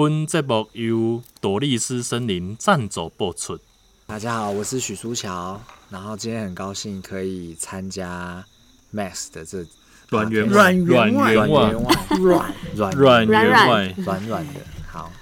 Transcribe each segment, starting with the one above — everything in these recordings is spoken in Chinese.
本节目由朵丽丝森林赞助播出。大家好，我是许书乔，然后今天很高兴可以参加 Max 的这软圆软软员外。软软软员外。软软的。好。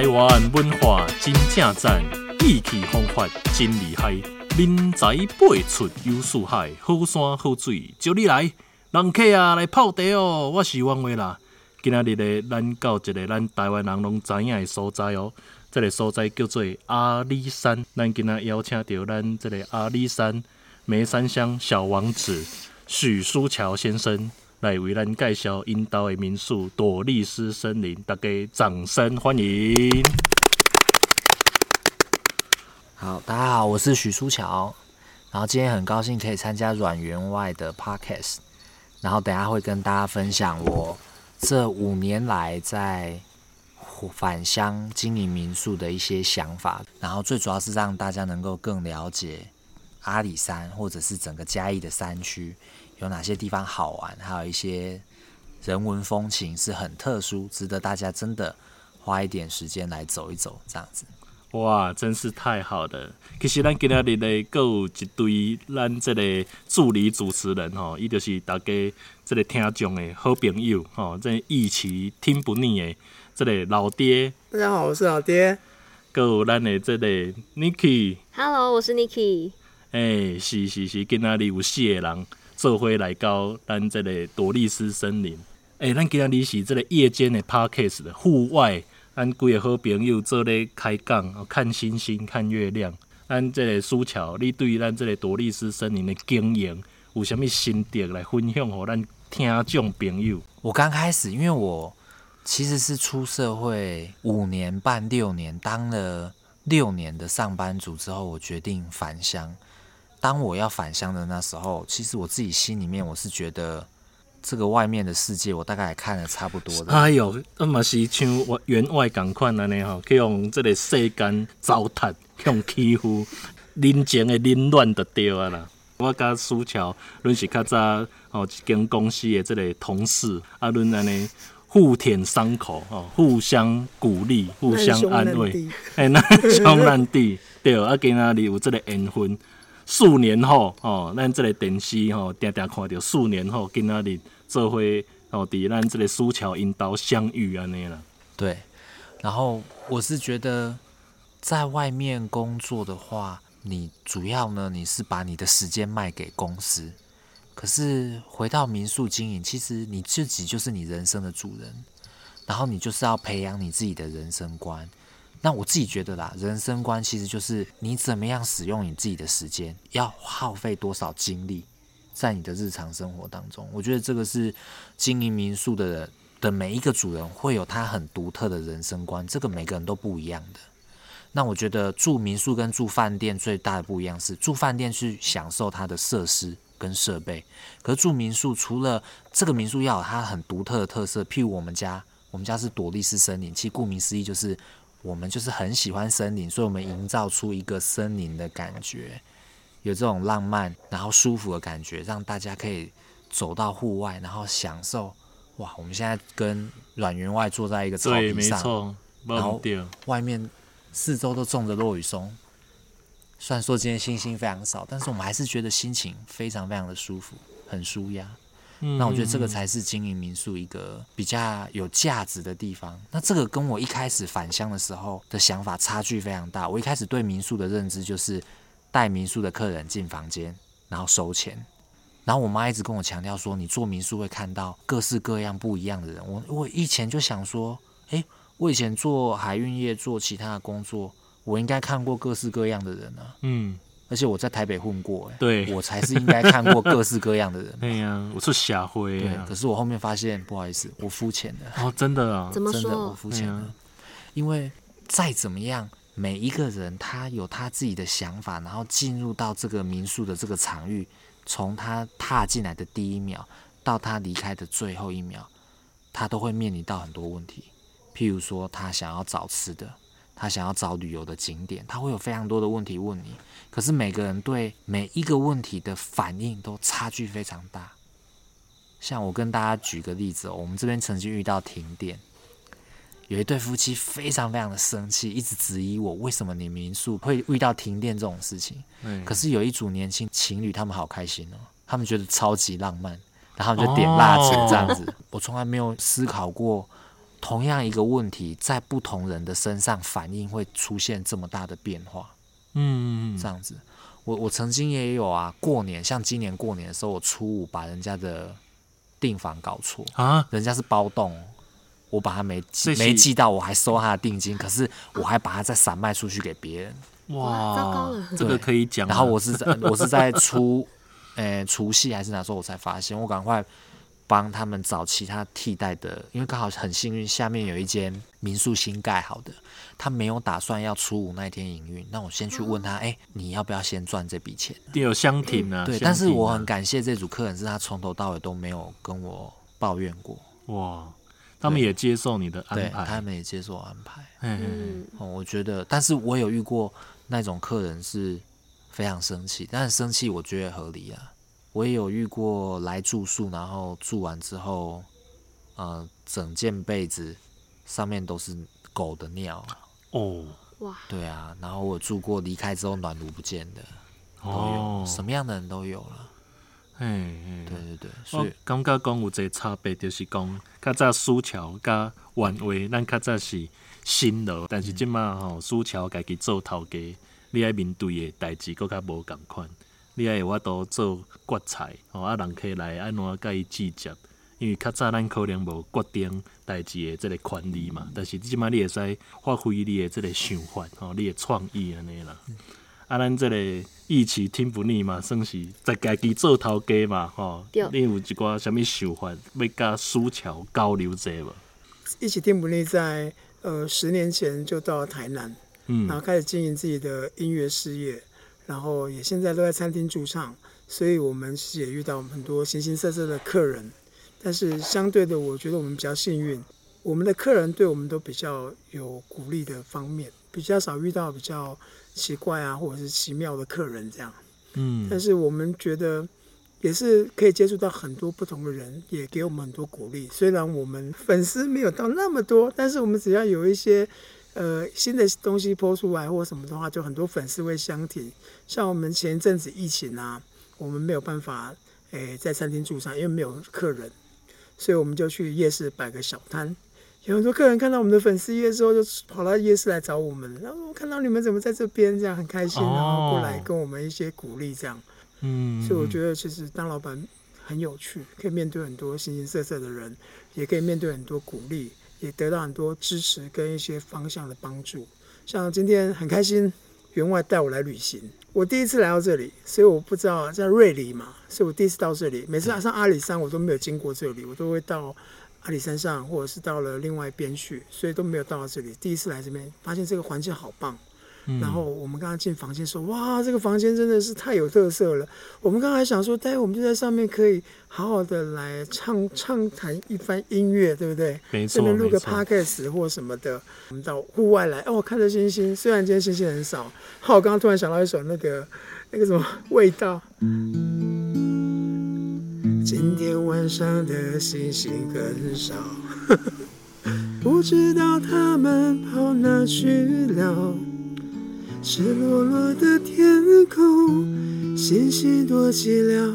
台湾文化真正赞，意气风发真厉害，人才辈出有四海，好山好水招你来，人客啊来泡茶哦，我是王伟啦。今仔日咧，咱到一个咱台湾人拢知影的所在哦，这个所在叫做阿里山。咱今仔邀请到咱这个阿里山梅山乡小王子许书桥先生。来为咱介绍引导的民宿朵丽丝森林，大家掌声欢迎。好，大家好，我是许书樵，然后今天很高兴可以参加阮员外的 Podcast，然后等下会跟大家分享我这五年来在返乡经营民宿的一些想法，然后最主要是让大家能够更了解阿里山或者是整个嘉义的山区。有哪些地方好玩？还有一些人文风情是很特殊，值得大家真的花一点时间来走一走。这样子，哇，真是太好了！其实咱今日咧，各有一堆咱这个助理主持人吼，伊就是大家这个听众的好朋友吼，这一起听不腻的这个老爹。大家好，我是老爹。各有咱的这个 Niki。Hello，我是 Niki。哎、欸，是是是，今仔日有四个人。做伙来到咱这个朵丽丝森林，哎、欸，咱今日是这个夜间的 Podcast 的户外，咱几个好朋友做咧开讲，看星星，看月亮。咱这个书樵，你对咱这个朵丽丝森林的经营有啥物心得来分享给咱听众朋友？我刚开始，因为我其实是出社会五年半六年，当了六年的上班族之后，我决定返乡。当我要返乡的那时候，其实我自己心里面我是觉得，这个外面的世界我大概也看了差不多的。哎呦，那么是像员外同款安尼吼，去用这个世间糟蹋，去用欺负，人情的凌乱就对啊啦。我甲书樵，阮是较早吼一间公司的这个同事，啊，阮安尼互舔伤口，吼，互相鼓励，互相安慰，哎，难兄难弟，对，啊，今仔日有这个缘分。数年后，哦，咱这个电视吼，定定看到数年后，今仔日做伙哦，伫咱这个苏桥引导相遇安尼啦。对，然后我是觉得，在外面工作的话，你主要呢，你是把你的时间卖给公司，可是回到民宿经营，其实你自己就是你人生的主人，然后你就是要培养你自己的人生观。那我自己觉得啦，人生观其实就是你怎么样使用你自己的时间，要耗费多少精力在你的日常生活当中。我觉得这个是经营民宿的人的每一个主人会有他很独特的人生观，这个每个人都不一样的。那我觉得住民宿跟住饭店最大的不一样是，住饭店去享受它的设施跟设备，可是住民宿除了这个民宿要有它很独特的特色，譬如我们家，我们家是朵丽丝森林，其实顾名思义就是。我们就是很喜欢森林，所以我们营造出一个森林的感觉，有这种浪漫然后舒服的感觉，让大家可以走到户外，然后享受。哇，我们现在跟阮员外坐在一个草坪上，然后外面四周都种着落羽松。虽然说今天星星非常少，但是我们还是觉得心情非常非常的舒服，很舒压。那我觉得这个才是经营民宿一个比较有价值的地方。那这个跟我一开始返乡的时候的想法差距非常大。我一开始对民宿的认知就是带民宿的客人进房间，然后收钱。然后我妈一直跟我强调说，你做民宿会看到各式各样不一样的人。我我以前就想说，诶，我以前做海运业做其他的工作，我应该看过各式各样的人啊。嗯。而且我在台北混过，哎，对，我才是应该看过各式各样的人。对呀、啊，我是社会。对，可是我后面发现，不好意思，我肤浅了。哦，真的啊？怎么说？真的我肤浅了、啊。因为再怎么样，每一个人他有他自己的想法，然后进入到这个民宿的这个场域，从他踏进来的第一秒到他离开的最后一秒，他都会面临到很多问题。譬如说，他想要找吃的。他想要找旅游的景点，他会有非常多的问题问你。可是每个人对每一个问题的反应都差距非常大。像我跟大家举个例子哦，我们这边曾经遇到停电，有一对夫妻非常非常的生气，一直质疑我为什么你民宿会遇到停电这种事情。嗯，可是有一组年轻情侣，他们好开心哦，他们觉得超级浪漫，然后就点蜡烛这样子。哦、我从来没有思考过，同样一个问题在不同人的身上反应会出现这么大的变化。嗯，这样子，我我曾经也有啊，过年像今年过年的时候，我初五把人家的。订房搞错啊！人家是包栋，我把他没寄没寄到，我还收他的定金，可是我还把他再散卖出去给别人。哇，糟糕了！这个可以讲。然后我是在我是在初，呃，除夕还是哪时候我才发现，我赶快帮他们找其他替代的，因为刚好很幸运，下面有一间民宿新盖好的，他没有打算要初五那天营运，那我先去问他，哎、嗯，你要不要先赚这笔钱？有相挺啊，对，啊、但是我很感谢这组客人，是他从头到尾都没有跟我抱怨过。哇，他们也接受你的安排，对，他们也接受我安排。嗯，我觉得，但是我有遇过那种客人是非常生气，但是生气我觉得合理啊。我也有遇过来住宿，然后住完之后，呃，整件被子上面都是狗的尿。哦，哇，对啊，然后我住过离开之后暖炉不见的，都有，哦、什么样的人都有了。嗯，对对对，所以感觉讲有一个差别，就是讲较早苏桥甲原话，咱较早是新楼，但是即马吼苏桥家己做头家，你爱面对的代志，佫较无共款。你爱有法度做决裁，吼啊，人客来安怎甲伊计价？因为较早咱可能无决定代志的即个权利嘛，但是即摆你会使发挥你的即个想法，吼，你的创意安尼啦。啊，咱即个义气听不腻嘛，算是在家己做头家嘛，吼。对你有一寡啥物想法，要甲苏桥交流者无？一起听不腻在呃十年前就到台南，嗯，然后开始经营自己的音乐事业，然后也现在都在餐厅驻唱，所以我们也遇到很多形形色色的客人。但是相对的，我觉得我们比较幸运，我们的客人对我们都比较有鼓励的方面，比较少遇到比较奇怪啊或者是奇妙的客人这样。嗯，但是我们觉得也是可以接触到很多不同的人，也给我们很多鼓励。虽然我们粉丝没有到那么多，但是我们只要有一些呃新的东西 po 出来或什么的话，就很多粉丝会相挺。像我们前一阵子疫情啊，我们没有办法诶、欸、在餐厅驻唱，因为没有客人。所以我们就去夜市摆个小摊，有很多客人看到我们的粉丝页之后，就跑到夜市来找我们。然后我看到你们怎么在这边，这样很开心，然后过来跟我们一些鼓励，这样。嗯，所以我觉得其实当老板很有趣，可以面对很多形形色色的人，也可以面对很多鼓励，也得到很多支持跟一些方向的帮助。像今天很开心，员外带我来旅行。我第一次来到这里，所以我不知道在瑞丽嘛，所以我第一次到这里。每次来上阿里山，我都没有经过这里，我都会到阿里山上，或者是到了另外一边去，所以都没有到到这里。第一次来这边，发现这个环境好棒。然后我们刚刚进房间说，哇，这个房间真的是太有特色了。我们刚刚还想说，待会我们就在上面可以好好的来唱唱弹一番音乐，对不对？没错，这边录个 podcast 或什么的。我们到户外来，哦，看着星星。虽然今天星星很少，好，我刚刚突然想到一首那个那个什么味道。今天晚上的星星很少，不知道他们跑哪去了。赤裸裸的天空，星星多寂寥。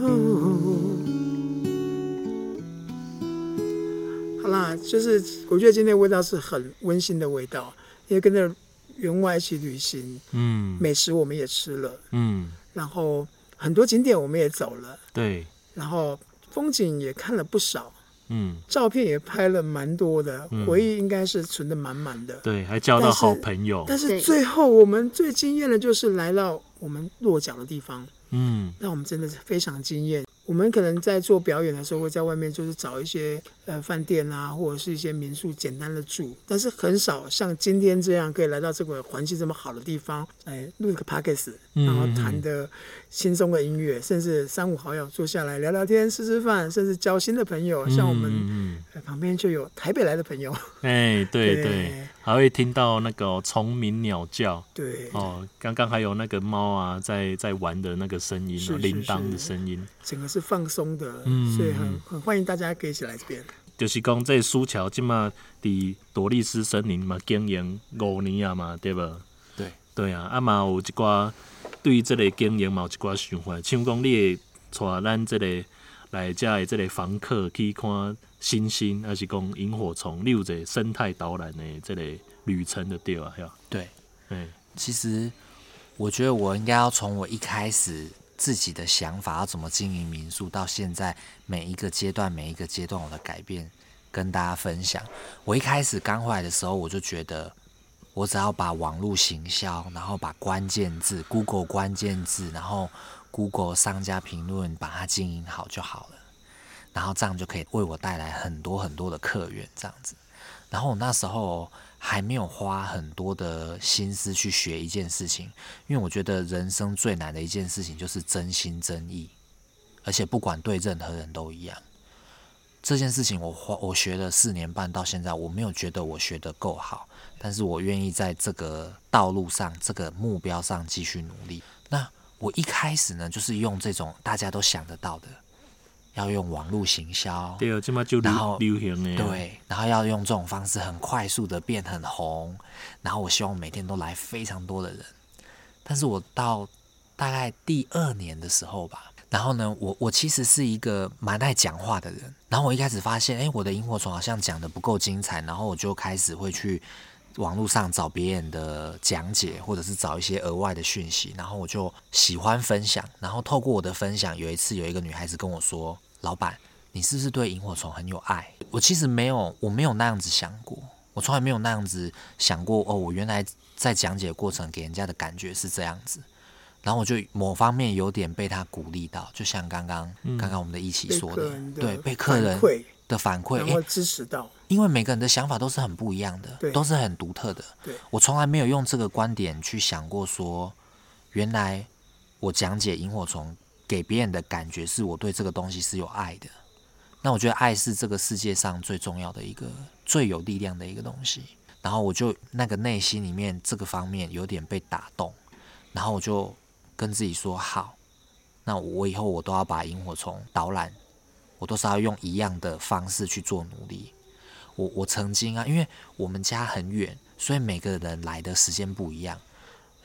好啦，就是我觉得今天的味道是很温馨的味道，因为跟着员外一起旅行，嗯，美食我们也吃了，嗯，然后很多景点我们也走了，对，然后风景也看了不少。嗯，照片也拍了蛮多的，嗯、回忆应该是存的满满的。对，还交到好朋友。但是，但是最后我们最惊艳的就是来到我们落脚的地方，嗯，那我们真的是非常惊艳。我们可能在做表演的时候，会在外面就是找一些呃饭店啊，或者是一些民宿简单的住，但是很少像今天这样可以来到这个环境这么好的地方，哎录一个 podcast，然后弹的轻松的音乐，嗯嗯甚至三五好友坐下来聊聊天、吃吃饭，甚至交新的朋友。像我们、呃、旁边就有台北来的朋友，哎，对对，对，还会听到那个虫鸣鸟叫，对，哦，刚刚还有那个猫啊在在玩的那个声音，铃铛的声音，整个是放松的，嗯，所以很很欢迎大家可以一起来这边。就是讲这苏桥即嘛伫朵丽丝森林嘛经营五年啊嘛，对不？对。对啊，啊嘛有一寡对于这个经营嘛有一寡想法，像讲你会带咱这个来家的这个房客去看星星，还是讲萤火虫，你有一个生态导览的这类旅程的对啊，对，嗯，其实我觉得我应该要从我一开始。自己的想法要怎么经营民宿，到现在每一个阶段，每一个阶段我的改变跟大家分享。我一开始刚回来的时候，我就觉得我只要把网络行销，然后把关键字 Google 关键字，然后 Google 商家评论把它经营好就好了，然后这样就可以为我带来很多很多的客源，这样子。然后我那时候。还没有花很多的心思去学一件事情，因为我觉得人生最难的一件事情就是真心真意，而且不管对任何人都一样。这件事情我花我学了四年半到现在，我没有觉得我学得够好，但是我愿意在这个道路上、这个目标上继续努力。那我一开始呢，就是用这种大家都想得到的。要用网络行销，对，然后流行的，对，然后要用这种方式很快速的变很红，然后我希望每天都来非常多的人。但是我到大概第二年的时候吧，然后呢，我我其实是一个蛮爱讲话的人，然后我一开始发现，哎，我的萤火虫好像讲的不够精彩，然后我就开始会去网络上找别人的讲解，或者是找一些额外的讯息，然后我就喜欢分享，然后透过我的分享，有一次有一个女孩子跟我说。老板，你是不是对萤火虫很有爱？我其实没有，我没有那样子想过，我从来没有那样子想过。哦，我原来在讲解过程给人家的感觉是这样子，然后我就某方面有点被他鼓励到，就像刚刚刚刚我们的一起说的，嗯、对，被客人的反馈，然后支持到，因为每个人的想法都是很不一样的，都是很独特的。对，我从来没有用这个观点去想过说，原来我讲解萤火虫。给别人的感觉是我对这个东西是有爱的，那我觉得爱是这个世界上最重要的一个、最有力量的一个东西。然后我就那个内心里面这个方面有点被打动，然后我就跟自己说：好，那我以后我都要把萤火虫导览，我都是要用一样的方式去做努力。我我曾经啊，因为我们家很远，所以每个人来的时间不一样。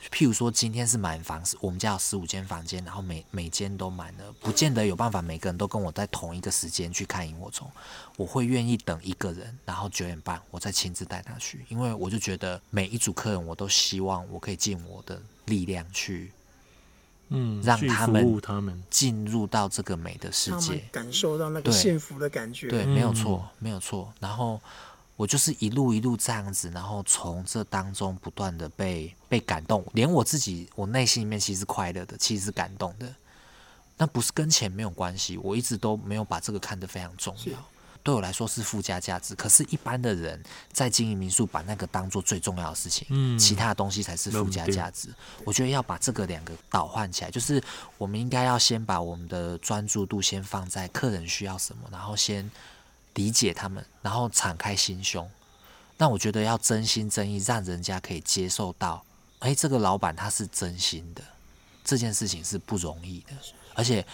譬如说，今天是满房，我们家有十五间房间，然后每每间都满了，不见得有办法每个人都跟我在同一个时间去看萤火虫。我会愿意等一个人，然后九点半我再亲自带他去，因为我就觉得每一组客人，我都希望我可以尽我的力量去，嗯，让他们他们进入到这个美的世界，感受到那个幸福的感觉。对，对，没有错，没有错。然后。我就是一路一路这样子，然后从这当中不断的被被感动，连我自己，我内心里面其实是快乐的，其实是感动的。那不是跟钱没有关系，我一直都没有把这个看得非常重要，对我来说是附加价值。可是，一般的人在经营民宿，把那个当做最重要的事情，嗯，其他的东西才是附加价值。我觉得要把这个两个倒换起来，就是我们应该要先把我们的专注度先放在客人需要什么，然后先。理解他们，然后敞开心胸。那我觉得要真心真意，让人家可以接受到，哎，这个老板他是真心的，这件事情是不容易的。而且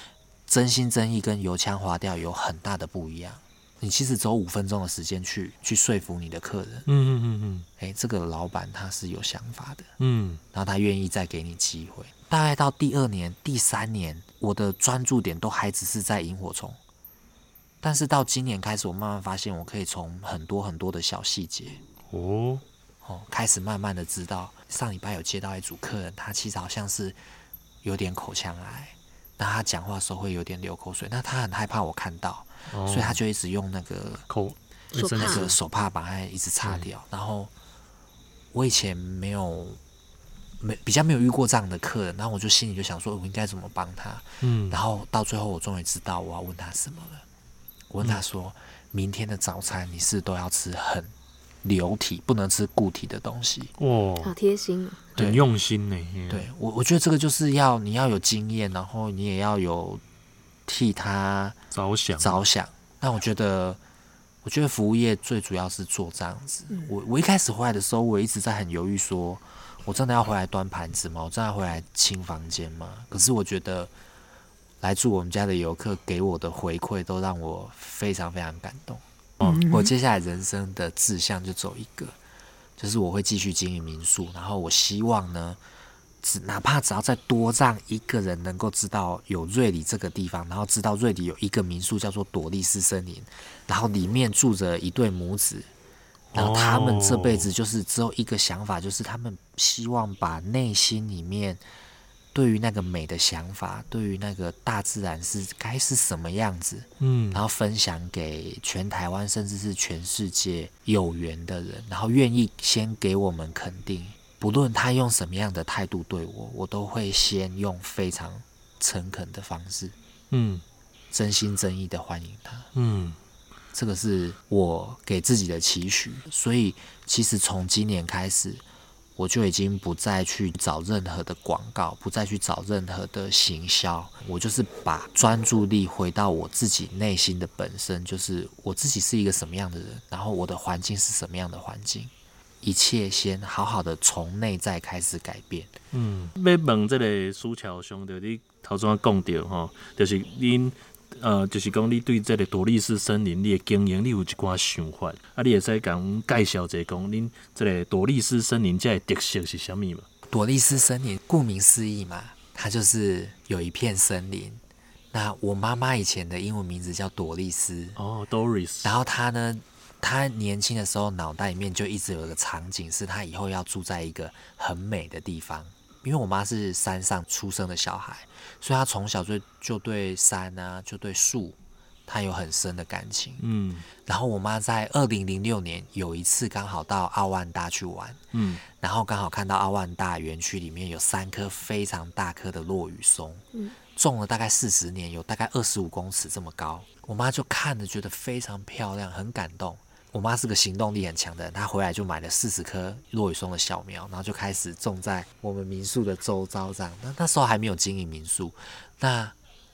真心真意跟油腔滑调有很大的不一样。你其实只有五分钟的时间去去说服你的客人。嗯嗯嗯嗯。哎，这个老板他是有想法的。嗯。然后他愿意再给你机会。大概到第二年、第三年，我的专注点都还只是在萤火虫。但是到今年开始，我慢慢发现，我可以从很多很多的小细节哦哦，开始慢慢的知道。上礼拜有接到一组客人，他其实好像是有点口腔癌，那他讲话的时候会有点流口水，那他很害怕我看到，哦、所以他就一直用那个口那个手帕把它一直擦掉。然后我以前没有没比较没有遇过这样的客人，然后我就心里就想说，我应该怎么帮他？嗯，然后到最后我终于知道我要问他什么了。我问他说：“明天的早餐你是都要吃很流体，不能吃固体的东西。”哇，好贴心，很用心呢。对我，我觉得这个就是要你要有经验，然后你也要有替他着想着想。那我觉得，我我觉得服务业最主要是做这样子。我我一开始回来的时候，我一直在很犹豫，说我真的要回来端盘子吗？我真的要回来清房间吗？可是我觉得来住我们家的游客给我的回馈，都让我非常非常感动。嗯，我接下来人生的志向就走一个，就是我会继续经营民宿，然后我希望呢。只哪怕只要再多让一个人能够知道有瑞里这个地方，然后知道瑞里有一个民宿叫做朵丽丝森林，然后里面住着一对母子，然后他们这辈子就是只有一个想法，就是他们希望把内心里面对于那个美的想法，对于那个大自然是该是什么样子，嗯，然后分享给全台湾甚至是全世界有缘的人，然后愿意先给我们肯定。不论他用什么样的态度对我，我都会先用非常诚恳的方式，嗯，真心真意的欢迎他，嗯，这个是我给自己的期许。所以，其实从今年开始，我就已经不再去找任何的广告，不再去找任何的行销，我就是把专注力回到我自己内心的本身，就是我自己是一个什么样的人，然后我的环境是什么样的环境。一切先好好的从内在开始改变。嗯，要问这个苏桥兄，弟你头先讲到吼，就是您呃，就是讲你对这个朵丽丝森林你的经营，你有一寡想法，啊，你会使讲介绍一下讲恁这个朵丽丝森林这个特色是什么嘛？朵丽丝森林顾名思义嘛，它就是有一片森林。那我妈妈以前的英文名字叫朵丽丝哦，Doris，然后她呢？她年轻的时候，脑袋里面就一直有一个场景，是她以后要住在一个很美的地方。因为我妈是山上出生的小孩，所以她从小就就对山啊，就对树，她有很深的感情。嗯。然后我妈在二零零六年有一次刚好到奥万大去玩，嗯，然后刚好看到奥万大园区里面有三棵非常大棵的落羽松，嗯，种了大概四十年，有大概二十五公尺这么高。我妈就看着觉得非常漂亮，很感动。我妈是个行动力很强的人，她回来就买了四十棵落羽松的小苗，然后就开始种在我们民宿的周遭。这样，那那时候还没有经营民宿。那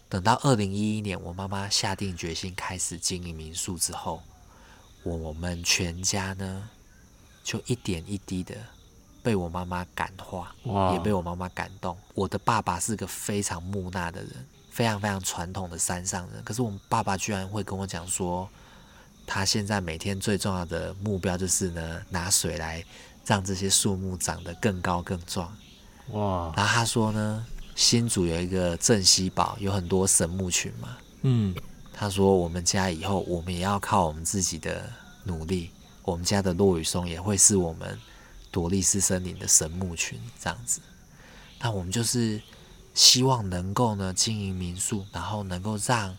等到二零一一年，我妈妈下定决心开始经营民宿之后，我们全家呢就一点一滴的被我妈妈感化，也被我妈妈感动。我的爸爸是个非常木讷的人，非常非常传统的山上人，可是我们爸爸居然会跟我讲说。他现在每天最重要的目标就是呢，拿水来让这些树木长得更高更壮。哇！然后他说呢，新竹有一个镇西堡，有很多神木群嘛。嗯。他说我们家以后我们也要靠我们自己的努力，我们家的落羽松也会是我们朵丽斯森林的神木群这样子。那我们就是希望能够呢经营民宿，然后能够让。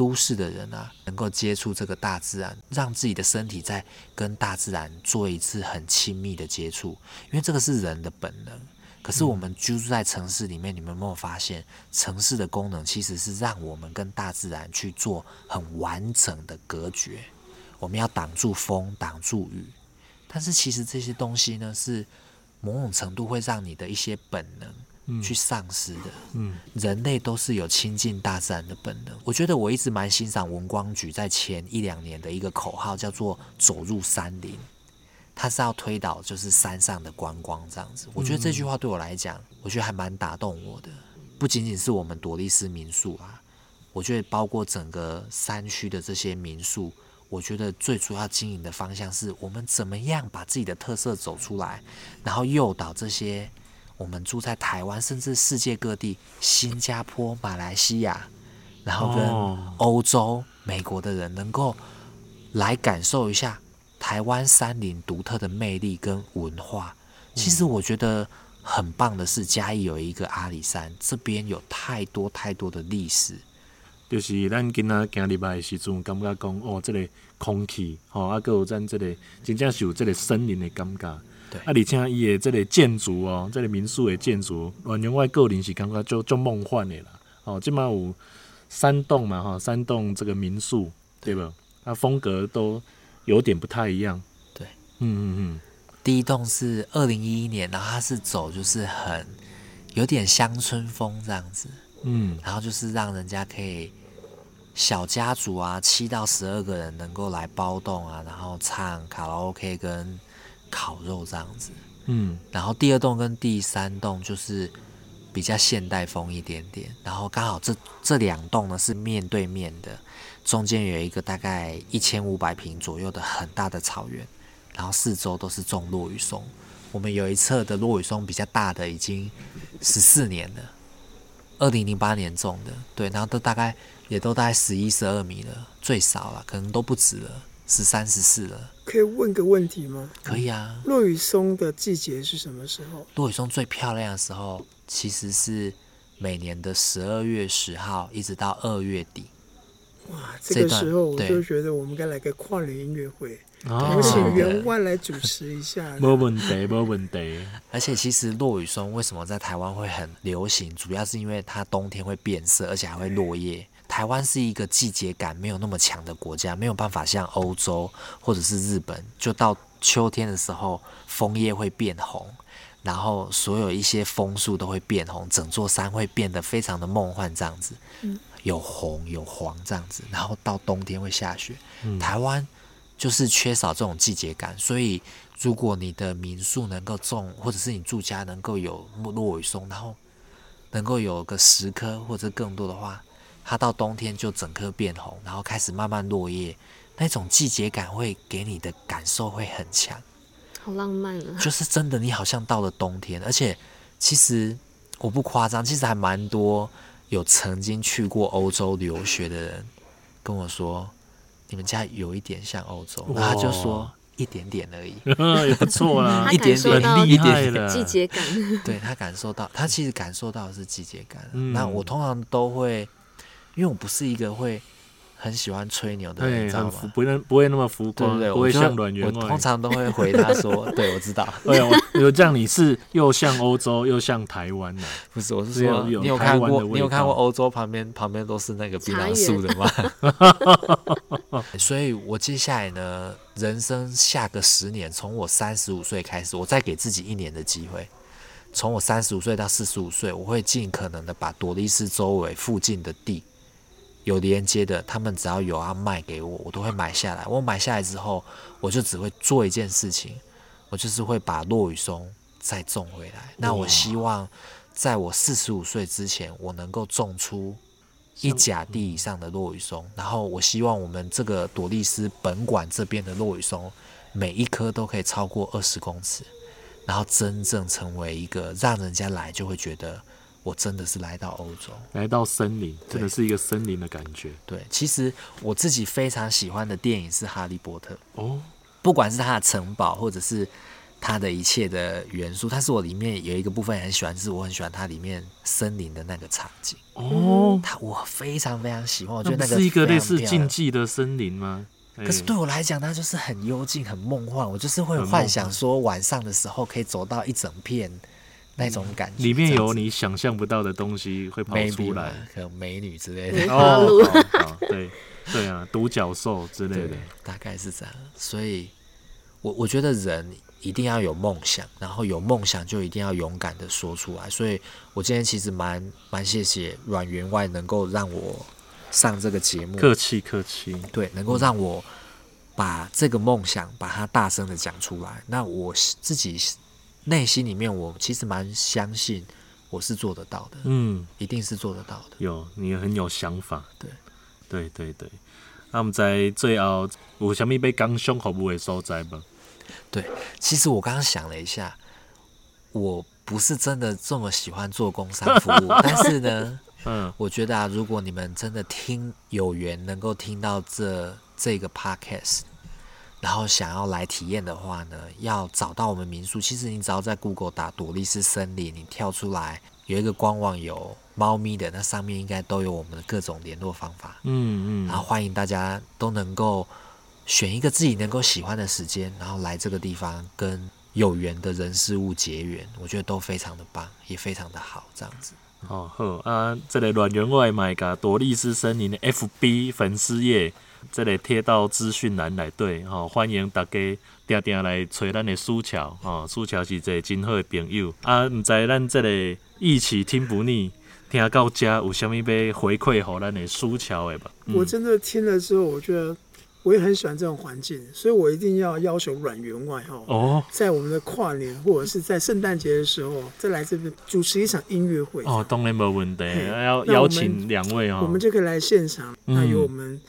都市的人啊，能够接触这个大自然，让自己的身体在跟大自然做一次很亲密的接触，因为这个是人的本能。可是我们居住在城市里面，你们有没有发现，城市的功能其实是让我们跟大自然去做很完整的隔绝。我们要挡住风，挡住雨，但是其实这些东西呢，是某种程度会让你的一些本能。去丧失的，嗯，人类都是有亲近大自然的本能。我觉得我一直蛮欣赏文光局在前一两年的一个口号，叫做“走入山林”，它是要推倒就是山上的观光这样子。我觉得这句话对我来讲，我觉得还蛮打动我的。不仅仅是我们朵丽丝民宿啊，我觉得包括整个山区的这些民宿，我觉得最主要经营的方向是我们怎么样把自己的特色走出来，然后诱导这些。我们住在台湾，甚至世界各地，新加坡、马来西亚，然后跟欧洲、美国的人能够来感受一下台湾山林独特的魅力跟文化。其实我觉得很棒的是，嘉义有一个阿里山，这边有太多太多的历史。就是咱今仔行入来的时阵，感觉讲哦，这个空气，吼、哦，啊，搁有咱这个真正是有这个森林的感觉。对啊，而且伊的这个建筑哦，这个民宿的建筑，原来我个人是感觉就就梦幻的啦。哦，这嘛有三栋嘛哈，三栋这个民宿对吧？它风格都有点不太一样。对，嗯嗯嗯。第一栋是二零一一年，然后它是走就是很有点乡村风这样子。嗯，然后就是让人家可以小家族啊，七到十二个人能够来包栋啊，然后唱卡拉 OK 跟烤肉这样子。嗯，然后第二栋跟第三栋就是比较现代风一点点，然后刚好这这两栋呢是面对面的，中间有一个大概一千五百平左右的很大的草原，然后四周都是种落羽松。我们有一侧的落羽松比较大的，已经十四年了，二零零八年种的，对，然后都大概也都大概十一、十二米了，最少了，可能都不止了，十三、十四了。可以问个问题吗？可以啊。落雨松的季节是什么时候？落雨松最漂亮的时候其实是每年的十二月十号，一直到二月底。哇，这个时候我就觉得我们该来个跨年音乐会。哦、我请员外来主持一下。没问题，没问题。而且其实落雨松为什么在台湾会很流行，主要是因为它冬天会变色，而且还会落叶。台湾是一个季节感没有那么强的国家，没有办法像欧洲或者是日本，就到秋天的时候枫叶会变红，然后所有一些枫树都会变红，整座山会变得非常的梦幻这样子，有红有黄这样子，然后到冬天会下雪。台湾。就是缺少这种季节感，所以如果你的民宿能够种，或者是你住家能够有落尾松，然后能够有个十棵或者更多的话，它到冬天就整棵变红，然后开始慢慢落叶，那种季节感会给你的感受会很强，好浪漫啊！就是真的，你好像到了冬天，而且其实我不夸张，其实还蛮多有曾经去过欧洲留学的人跟我说。你们家有一点像欧洲，然后他就说一点点而已，也不错啦，一点点，很厉害了，季节感。对，他感受到，他其实感受到的是季节感。嗯、那我通常都会，因为我不是一个会。很喜欢吹牛的人，你知道吗？不能不会那么浮夸，对对不会像阮员外。我通常都会回答说：“对，我知道。”对啊，有这样你是又像欧洲又像台湾的，不是？我是说，你有看过？你有看过欧洲旁边旁边都是那个槟榔树的吗？所以，我接下来呢，人生下个十年，从我三十五岁开始，我再给自己一年的机会。从我三十五岁到四十五岁，我会尽可能的把朵丽丝周围附近的地。有连接的，他们只要有要卖给我，我都会买下来。我买下来之后，我就只会做一件事情，我就是会把落羽松再种回来。那我希望在我四十五岁之前，我能够种出一甲地以上的落羽松。然后我希望我们这个朵丽丝本馆这边的落羽松，每一棵都可以超过二十公尺，然后真正成为一个让人家来就会觉得。我真的是来到欧洲，来到森林，真的是一个森林的感觉。对，其实我自己非常喜欢的电影是《哈利波特》哦，不管是它的城堡，或者是它的一切的元素，但是我里面有一个部分很喜欢，就是我很喜欢它里面森林的那个场景。哦，它我非常非常喜欢，我觉得那个是一个类似禁忌的森林吗？可是对我来讲，它就是很幽静、很梦幻，我就是会幻想说晚上的时候可以走到一整片。那种感觉，里面有你想象不到的东西会跑出来，可能美女之类的 哦，对对啊，独角兽之类的，大概是这样。所以，我我觉得人一定要有梦想，然后有梦想就一定要勇敢的说出来。所以我今天其实蛮蛮谢谢阮员外能够让我上这个节目，客气客气，对，能够让我把这个梦想把它大声的讲出来。那我自己。内心里面，我其实蛮相信我是做得到的，嗯，一定是做得到的。有，你很有想法，对，对对对。那我们在最后有什么被刚胸服务的所在吗？对，其实我刚刚想了一下，我不是真的这么喜欢做工商服务，但是呢，嗯，我觉得啊，如果你们真的听有缘能够听到这这个 podcast。然后想要来体验的话呢，要找到我们民宿。其实你只要在 Google 打朵丽丝森林，你跳出来有一个官网有猫咪的，那上面应该都有我们的各种联络方法。嗯嗯。然后欢迎大家都能够选一个自己能够喜欢的时间，然后来这个地方跟有缘的人事物结缘，我觉得都非常的棒，也非常的好，这样子。哦好啊，这里阮员外卖个朵丽丝森林的 FB 粉丝页。这里贴到资讯栏来对，吼、哦、欢迎大家定定来找咱的书樵，吼、哦、书樵是一个真好的朋友。啊。毋知咱这里一起听不腻，听到这有啥物要回馈给咱的书樵的吧？我真的听了之后，我觉得我也很喜欢这种环境，所以我一定要要求阮员外哈哦，在我们的跨年或者是在圣诞节的时候，再来这边主持一场音乐会。哦，当然没问题，要邀请两位啊，我们就可以来现场，那有我们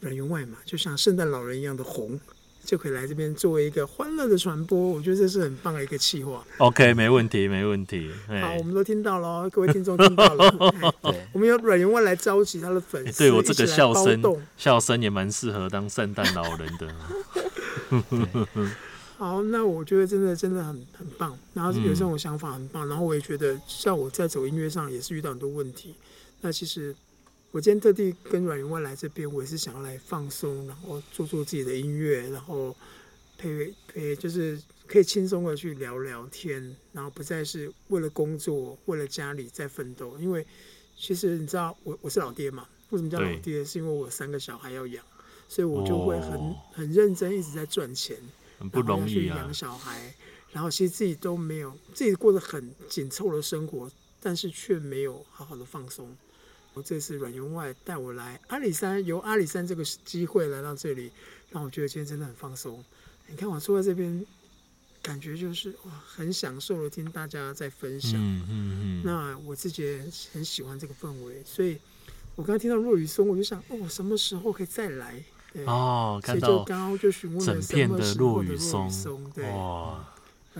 阮员外嘛，就像圣诞老人一样的红。就可以来这边作为一个欢乐的传播，我觉得这是很棒的一个企划。OK，没问题，没问题。好，我们都听到了，各位听众听到了。对，我们有阮员外来召集他的粉丝，对我这个笑声，笑声也蛮适合当圣诞老人的。好，那我觉得真的真的很很棒，然后有这种想法很棒，然后我也觉得像我在走音乐上也是遇到很多问题，那其实。我今天特地跟阮云外来这边，我也是想要来放松，然后做做自己的音乐，然后陪陪，就是可以轻松的去聊聊天，然后不再是为了工作、为了家里在奋斗。因为其实你知道，我我是老爹嘛，为什么叫老爹？是因为我有三个小孩要养，所以我就会很很认真，一直在赚钱，很不容易养小孩。然后其实自己都没有，自己过得很紧凑的生活，但是却没有好好的放松。这次阮员外带我来阿里山，由阿里山这个机会来到这里，让我觉得今天真的很放松。你看我坐在这边，感觉就是哇，很享受的听大家在分享。嗯嗯嗯。那我自己也很喜欢这个氛围，所以我刚刚听到落雨松，我就想，哦，什么时候可以再来？对哦，看到整片的落雨松，对。哇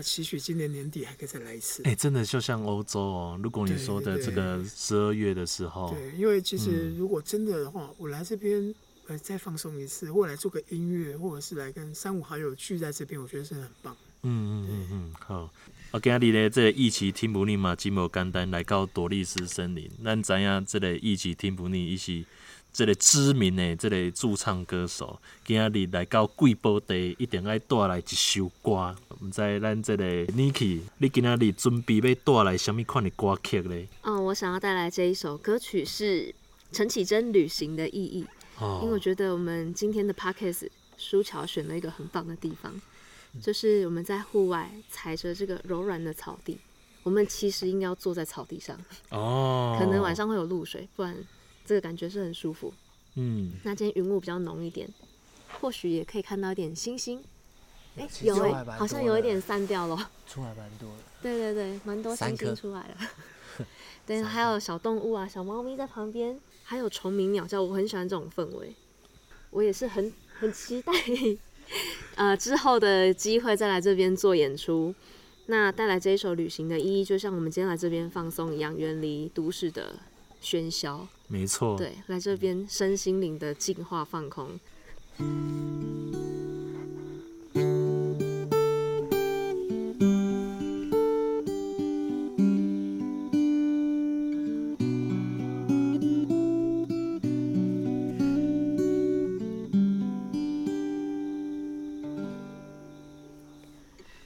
期许今年年底还可以再来一次。哎、欸，真的就像欧洲哦。如果你说的这个十二月的时候，对，因为其实如果真的的话，嗯、我来这边呃再放松一次，或者来做个音乐，或者是来跟三五好友聚在这边，我觉得是很棒。嗯嗯嗯嗯，好。我今日呢，这个一起听不腻嘛，寂寞简单来到朵莉斯森林。咱知影这个一起听不腻，伊是。这个知名的这个驻唱歌手，今日来到贵宝地，一定要带来一首歌。唔知咱这个 Niki，你今日准备要带来什么款的歌曲呢？哦，我想要带来这一首歌曲是陈绮贞《旅行的意义》。哦，因为我觉得我们今天的 Podcast 书樵选了一个很棒的地方，就是我们在户外踩着这个柔软的草地，我们其实应该要坐在草地上。哦，可能晚上会有露水，不然。这个感觉是很舒服，嗯。那今天云雾比较浓一点，或许也可以看到一点星星。哎，有哎，好像有一点散掉了。出来蛮多的。对对对，蛮多星星出来了。对，还有小动物啊，小猫咪在旁边，还有虫鸣鸟叫，我很喜欢这种氛围。我也是很很期待，呃，之后的机会再来这边做演出。那带来这一首《旅行的意义》，就像我们今天来这边放松一样，远离都市的喧嚣。没错，对，来这边身心灵的净化放空。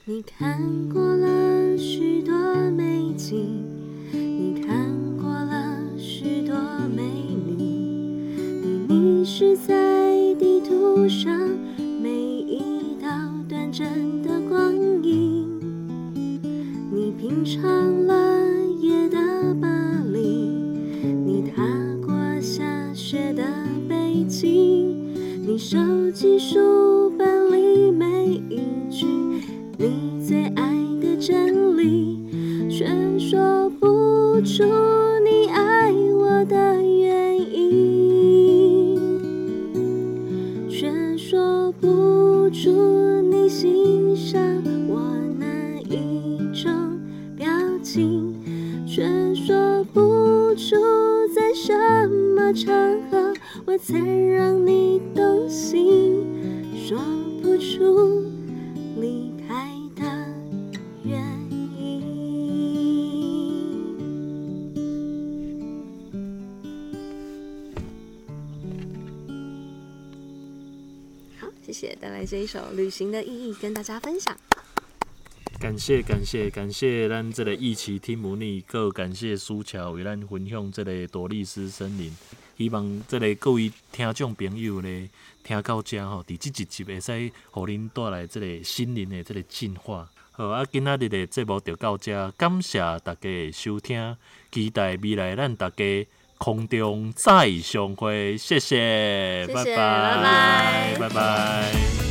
你看过了许多美景。你看长了夜的巴黎，你踏过下雪的北京，你收集书这一首《旅行的意义》跟大家分享。感谢感谢感谢咱这个一起听不腻，更感谢苏乔为咱分享这个朵莉丝森林。希望这个各位听众朋友呢，听到这吼，伫这一集会使，互恁带来这个心灵的这个净化，好啊，今仔日的节目就到这，感谢大家的收听，期待未来咱大家空中再相会，谢谢，谢谢拜拜，拜拜拜拜。